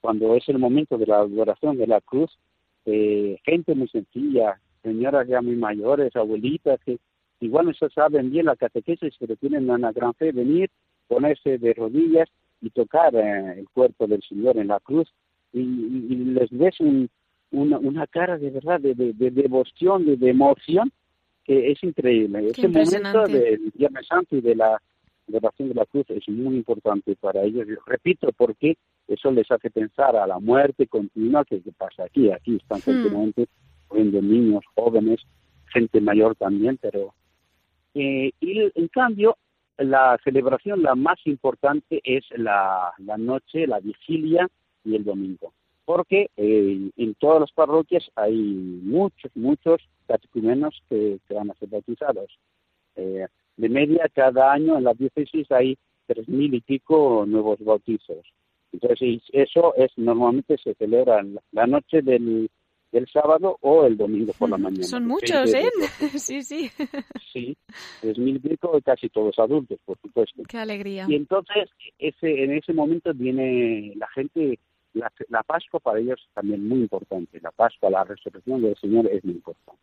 cuando es el momento de la adoración de la cruz, gente muy sencilla, señoras ya muy mayores, abuelitas, que igual no saben bien la catequesis, pero tienen una gran fe, venir, ponerse de rodillas y tocar eh, el cuerpo del Señor en la cruz y, les ves una, cara de verdad de, devoción, de, emoción que es increíble. Ese momento del Viernes Santo y de la oración de la cruz es muy importante para ellos. repito, porque eso les hace pensar a la muerte continua que, pasa aquí. Aquí están hmm. continuamente muriendo niños, jóvenes, gente mayor también, pero eh, y en cambio, la celebración la más importante es la, la noche, la vigilia y el domingo. Porque eh, en todas las parroquias hay muchos, muchos catecumenos que, van a ser bautizados. Eh, de media, cada año en la diócesis hay tres mil y pico nuevos bautizos. Entonces, eso es normalmente se celebra la noche del el sábado o el domingo por la mañana. Son muchos, ¿eh? [LAUGHS] sí, sí. Sí, tres mil pico, casi todos adultos, por supuesto. Qué alegría. Y entonces, ese, en ese momento viene la gente, la, la Pascua para ellos también muy importante. La Pascua, la resurrección del Señor es muy importante.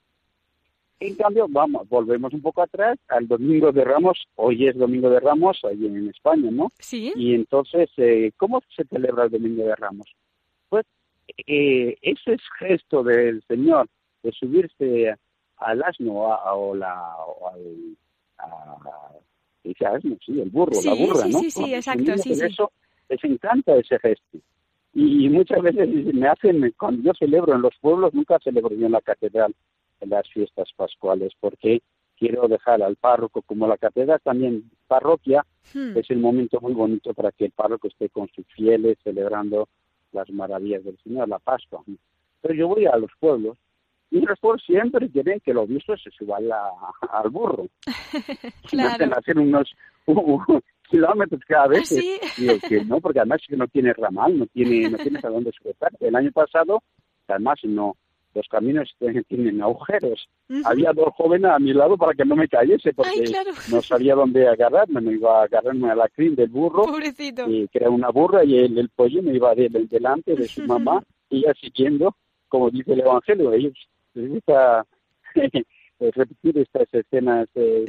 En cambio, vamos, volvemos un poco atrás al Domingo de Ramos. Hoy es Domingo de Ramos, ahí en España, ¿no? Sí. Y entonces, eh, ¿cómo se celebra el Domingo de Ramos? Pues eh, ese gesto del Señor de subirse al asno o, la o al asno, sí, el burro, la burra, sí, ¿no? Sí, sí, exacto, sí, Eso les encanta ese gesto. Y, muchas veces me hacen, cuando yo celebro en los pueblos, nunca celebro yo en la catedral en las fiestas pascuales, porque quiero dejar al párroco, como la catedral también parroquia, hmm. es el momento muy bonito para que el párroco esté con sus fieles celebrando las maravillas del Señor, la Pascua. Pero yo voy a los pueblos y los pueblos siempre quieren que el obispo se suba al burro. [LAUGHS] claro. hacer unos kilómetros cada vez. ¿Ah, que no, porque además no tiene ramal, no tiene, no tienes a dónde sujetar. El año pasado, además no, los caminos tienen agujeros. Había dos jóvenes a mi lado para que no me cayese, porque no sabía dónde agarrarme, me iba a agarrarme a la crin del burro, Y, que era una burra, y el, el pollo me iba de, delante de su mamá, y ella siguiendo, como dice el Evangelio, ellos les gusta [LAUGHS] repetir estas escenas eh,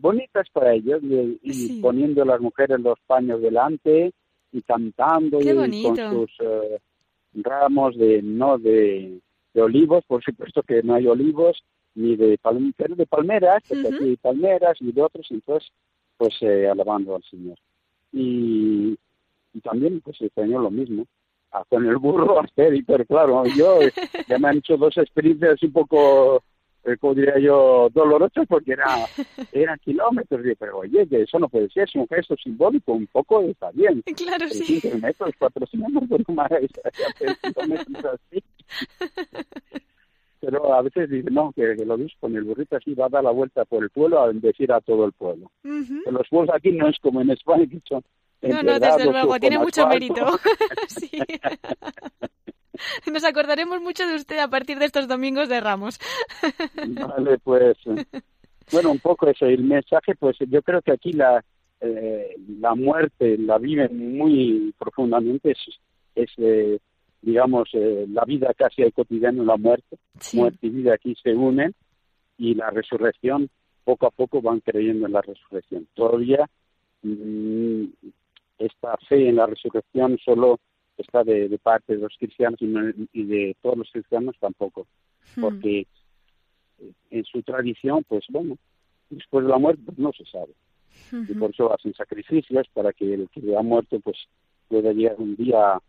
bonitas para ellos, y, poniendo a las mujeres los paños delante, y cantando, y con sus... Eh, ramos de no de de olivos, por supuesto que no hay olivos, ni de, de palmeras, porque aquí hay palmeras, ni de otros, entonces, pues eh, alabando al Señor. Y, y también, pues el Señor lo mismo, con el burro [LAUGHS] hacer, pero claro, yo ya me han hecho dos experiencias un poco eh, como diría yo, doloroso porque era, [LAUGHS] eran kilómetros. Pero oye, que eso no puede ser, es un gesto simbólico, un poco está bien. [LAUGHS] Claro, sí. metros, metros, [LAUGHS] más, así. Pero a veces dice, no, que, lo ves con el burrito así va a dar la vuelta por el pueblo a bendecir a todo el pueblo. los pueblos aquí no es como en España, que son no, no, desde luego, tiene mucho mérito. sí. [LAUGHS] Nos acordaremos mucho de usted a partir de estos domingos de Ramos. [LAUGHS] vale, pues. Bueno, un poco eso. El mensaje, pues yo creo que aquí la, eh, la muerte la viven muy profundamente. Es, es eh, digamos, eh, la vida casi al cotidiano, la muerte. Muerte y vida aquí se unen. Y la resurrección, poco a poco van creyendo en la resurrección. Todavía mm, esta fe en la resurrección solo está de, parte de los cristianos y, de todos los cristianos tampoco, hmm. porque eh, en su tradición, pues bueno, después de la muerte pues, no se sabe. Y por eso hacen sacrificios para que el que ha muerto pues pueda llegar un día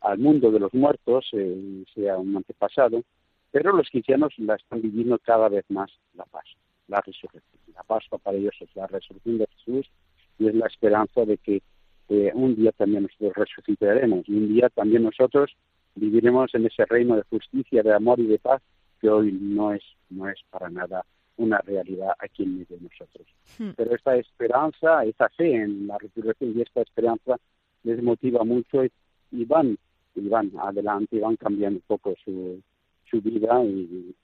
al mundo de los muertos, eh, sea un antepasado, pero los cristianos la están viviendo cada vez más la paz, la resurrección. La Pascua para ellos es la resurrección de Jesús y es la esperanza de que un día también nosotros resucitaremos y un día también nosotros viviremos en ese reino de justicia, de amor y de paz que hoy no es, no es para nada una realidad aquí en medio de nosotros. Hmm. Pero esta esperanza, esta fe en la resurrección y esta esperanza les motiva mucho y, van y van adelante y van cambiando un poco su, su vida y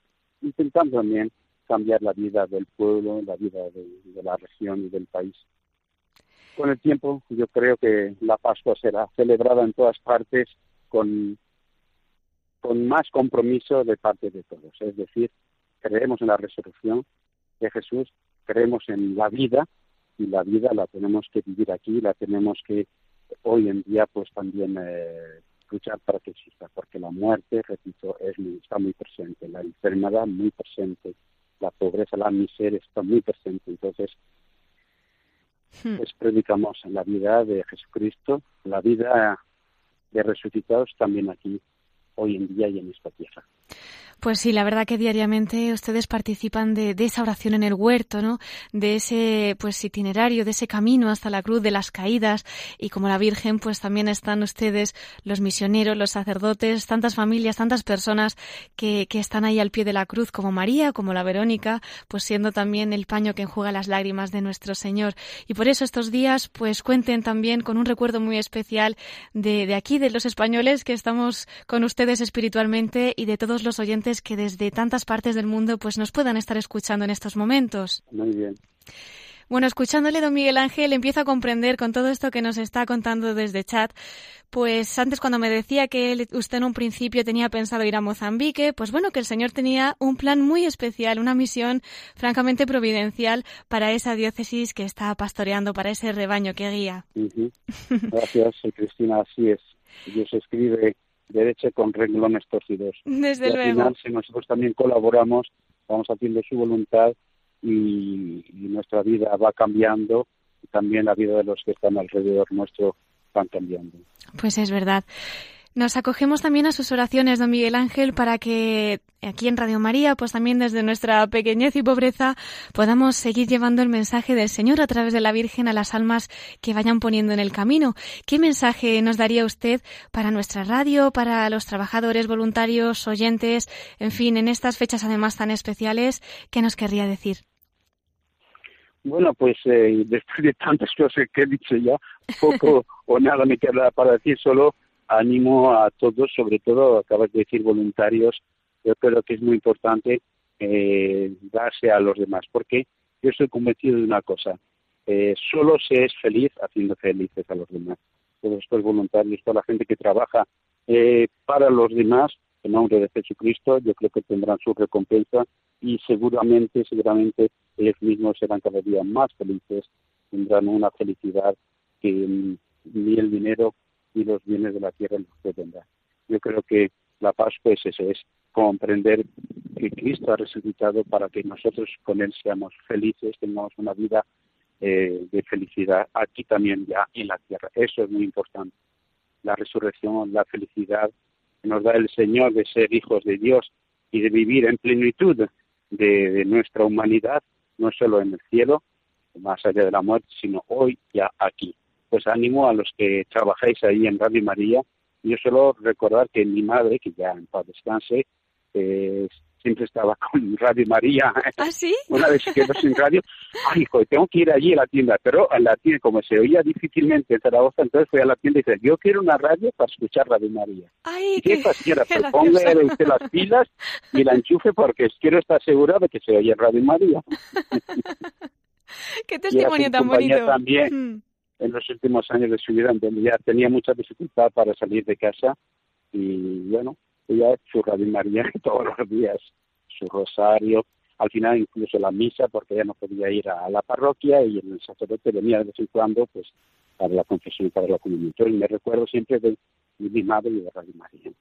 intentando también cambiar la vida del pueblo, la vida de la región y del país con el tiempo yo creo que la Pascua será celebrada en todas partes con, con más compromiso de parte de todos. Es decir, creemos en la resurrección de Jesús, creemos en la vida y la vida la tenemos que vivir aquí, la tenemos que hoy en día pues también eh, luchar para que exista, porque la muerte, repito, es está muy presente, la enfermedad muy presente, la pobreza, la miseria está muy presente. Entonces. Pues predicamos la vida de Jesucristo, la vida de resucitados también aquí, hoy en día y en esta tierra. Pues sí, la verdad que diariamente ustedes participan de, esa oración en el huerto, ¿no? De ese, pues, itinerario, de ese camino hasta la cruz, de las caídas. Y como la Virgen, pues también están ustedes, los misioneros, los sacerdotes, tantas familias, tantas personas que, que están ahí al pie de la cruz, como María, como la Verónica, pues siendo también el paño que enjuga las lágrimas de nuestro Señor. Y por eso estos días, pues cuenten también con un recuerdo muy especial de, de aquí, de los españoles, que estamos con ustedes espiritualmente y de todos los oyentes que desde tantas partes del mundo pues nos puedan estar escuchando en estos momentos. Muy bien. Bueno, escuchándole, don Miguel Ángel, empiezo a comprender con todo esto que nos está contando desde chat, pues antes cuando me decía que usted en un principio tenía pensado ir a Mozambique, pues bueno, que el Señor tenía un plan muy especial, una misión francamente providencial para esa diócesis que está pastoreando, para ese rebaño que guía. [LAUGHS] Gracias, Cristina, así es. Dios escribe derecha con renglones torcidos. Desde y al final, si nosotros también colaboramos, vamos haciendo su voluntad y, nuestra vida va cambiando y también la vida de los que están alrededor nuestro van cambiando. Pues es verdad. Nos acogemos también a sus oraciones, don Miguel Ángel, para que aquí en Radio María, pues también desde nuestra pequeñez y pobreza, podamos seguir llevando el mensaje del Señor a través de la Virgen a las almas que vayan poniendo en el camino. ¿Qué mensaje nos daría usted para nuestra radio, para los trabajadores voluntarios, oyentes, en fin, en estas fechas además tan especiales, qué nos querría decir? Bueno, pues eh, después de tantas cosas que he dicho ya, poco [LAUGHS] o nada me queda para decir, solo animo a todos, sobre todo, acabas de decir voluntarios, yo creo que es muy importante eh, darse a los demás, porque yo estoy convencido de una cosa, eh, solo se es feliz haciendo felices a los demás. Todos estos voluntarios, toda la gente que trabaja eh, para los demás, en nombre de Jesucristo, yo creo que tendrán su recompensa y seguramente, seguramente ellos mismos serán cada día más felices, tendrán una felicidad que mm, ni el dinero y los bienes de la tierra los pueden dar. Yo creo que la Pascua es eso, es comprender que Cristo ha resucitado para que nosotros con Él seamos felices, tengamos una vida eh, de felicidad aquí también ya en la tierra. Eso es muy importante. La resurrección, la felicidad que nos da el Señor de ser hijos de Dios y de vivir en plenitud de nuestra humanidad, no solo en el cielo, más allá de la muerte, sino hoy ya aquí pues ánimo a los que trabajáis ahí en Radio María. Yo solo recordar que mi madre, que ya en paz descanse, eh, siempre estaba [LAUGHS] con Radio María. ¿Ah, sí? [LAUGHS] Una vez que quedó sin radio, ay, hijo, tengo que ir allí a la tienda. Pero en la tienda, como se oía difícilmente en Zaragoza, entonces fui a la tienda y dije, yo quiero una radio para escuchar Radio María. Ay, ¿Y qué, señora? [LAUGHS] Ponga usted las pilas y la enchufe porque quiero estar segura de que se oye Radio María. qué testimonio tan bonito. También, mm en los últimos años de su vida, donde ya tenía mucha dificultad para salir de casa y bueno, ella su Radio María [LAUGHS] todos los días, su rosario, al final incluso la misa, porque ella no podía ir a la parroquia y el sacerdote venía de vez en cuando pues para la confesión y para la comunión. Y me recuerdo siempre de mi madre y de Radio María.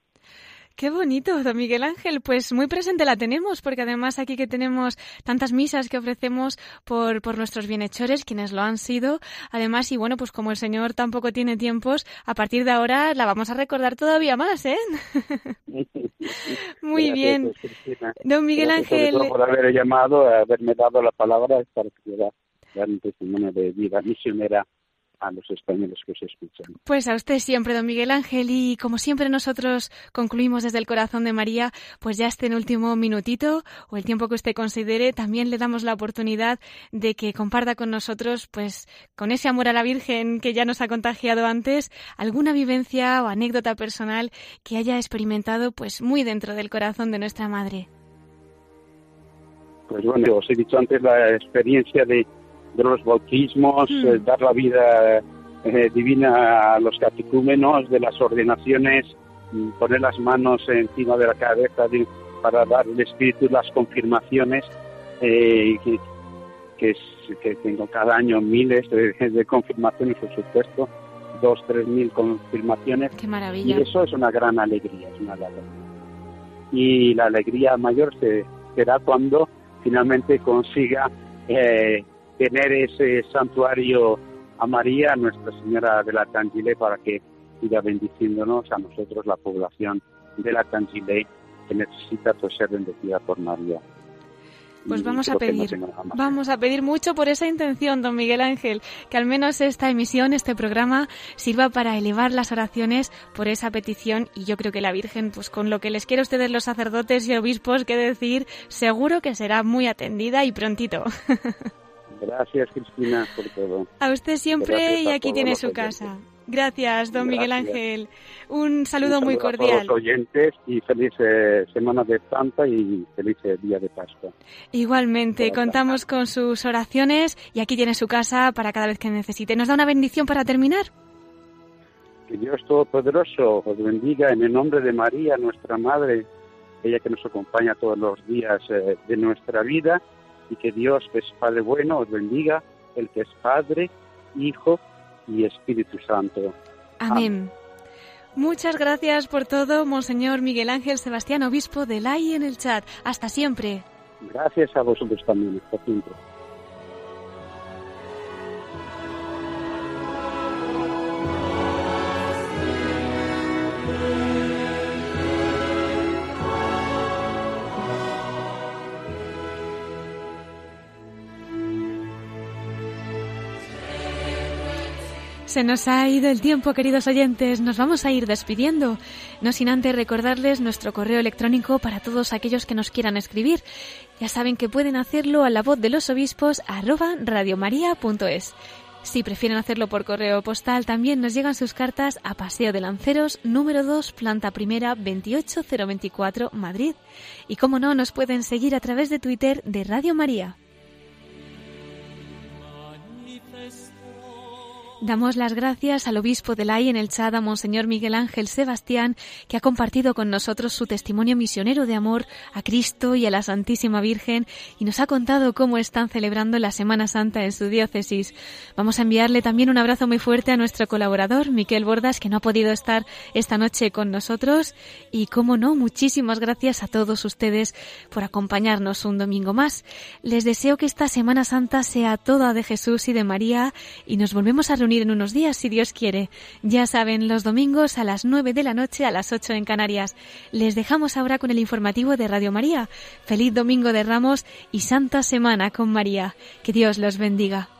Qué bonito, don Miguel Ángel. Pues muy presente la tenemos, porque además aquí que tenemos tantas misas que ofrecemos por, por nuestros bienhechores, quienes lo han sido. Además, y bueno, pues como el Señor tampoco tiene tiempos, a partir de ahora la vamos a recordar todavía más, ¿eh? muy bien. don Miguel Ángel. por haber llamado, haberme dado la palabra para que dar un testimonio de vida misionera a los españoles que se escuchan. Pues a usted siempre, don Miguel Ángel, y como siempre nosotros concluimos desde el corazón de María, pues ya este último minutito o el tiempo que usted considere, también le damos la oportunidad de que comparta con nosotros, pues con ese amor a la Virgen que ya nos ha contagiado antes, alguna vivencia o anécdota personal que haya experimentado pues muy dentro del corazón de nuestra Madre. Pues bueno, os he dicho antes la experiencia de de los bautismos, mm. eh, dar la vida eh, divina a los catecúmenos, de las ordenaciones, mm, poner las manos encima de la cabeza para dar el espíritu las confirmaciones, eh, que, que, tengo cada año miles de, confirmaciones, por supuesto, dos, tres mil confirmaciones. Qué maravilla. Y eso es una gran alegría, es una alegría. Y la alegría mayor se, será cuando finalmente consiga eh, tener ese santuario a María, Nuestra Señora de la Tangile, para que siga bendiciéndonos a nosotros, la población de la Tangile, que necesita pues, ser bendecida por María. Pues vamos a pedir, vamos a pedir mucho por esa intención, don Miguel Ángel, que al menos esta emisión, este programa, sirva para elevar las oraciones por esa petición y yo creo que la Virgen, pues con lo que les quiere a ustedes los sacerdotes y obispos que decir, seguro que será muy atendida y prontito. [LAUGHS] Gracias, Cristina, por todo. A usted siempre y aquí tiene su casa. Gracias, don Miguel Ángel. Un saludo, muy cordial. A los oyentes y feliz eh, Semana de Santa y feliz eh, Día de Pascua. Igualmente, contamos con sus oraciones y aquí tiene su casa para cada vez que necesite. ¿Nos da una bendición para terminar? Que Dios Todopoderoso os bendiga en el nombre de María, nuestra Madre, ella que nos acompaña todos los días eh, de nuestra vida y que Dios, que es Padre bueno, os bendiga, el que es Padre, Hijo y Espíritu Santo. Amén. Muchas gracias por todo, Monseñor Miguel Ángel Sebastián, obispo de LAI en el chat. Hasta siempre. Gracias a vosotros también. Hasta siempre. Se nos ha ido el tiempo, queridos oyentes. Nos vamos a ir despidiendo. No sin antes recordarles nuestro correo electrónico para todos aquellos que nos quieran escribir. Ya saben que pueden hacerlo a la voz de los obispos radiomaria.es. Si prefieren hacerlo por correo postal, también nos llegan sus cartas a Paseo de Lanceros, número 2, planta primera, 28024, Madrid. Y como no, nos pueden seguir a través de Twitter de Radio María. Damos las gracias al obispo de Lai en el Chad, a Monseñor Miguel Ángel Sebastián, que ha compartido con nosotros su testimonio misionero de amor a Cristo y a la Santísima Virgen y nos ha contado cómo están celebrando la Semana Santa en su diócesis. Vamos a enviarle también un abrazo muy fuerte a nuestro colaborador, Miquel Bordas, que no ha podido estar esta noche con nosotros. Y, como no, muchísimas gracias a todos ustedes por acompañarnos un domingo más. Les deseo que esta Semana Santa sea toda de Jesús y de María y nos volvemos a reunir en unos días, si Dios quiere. Ya saben, los domingos a las 9 de la noche, a las 8 en Canarias. Les dejamos ahora con el informativo de Radio María. Feliz Domingo de Ramos y Santa Semana con María. Que Dios los bendiga.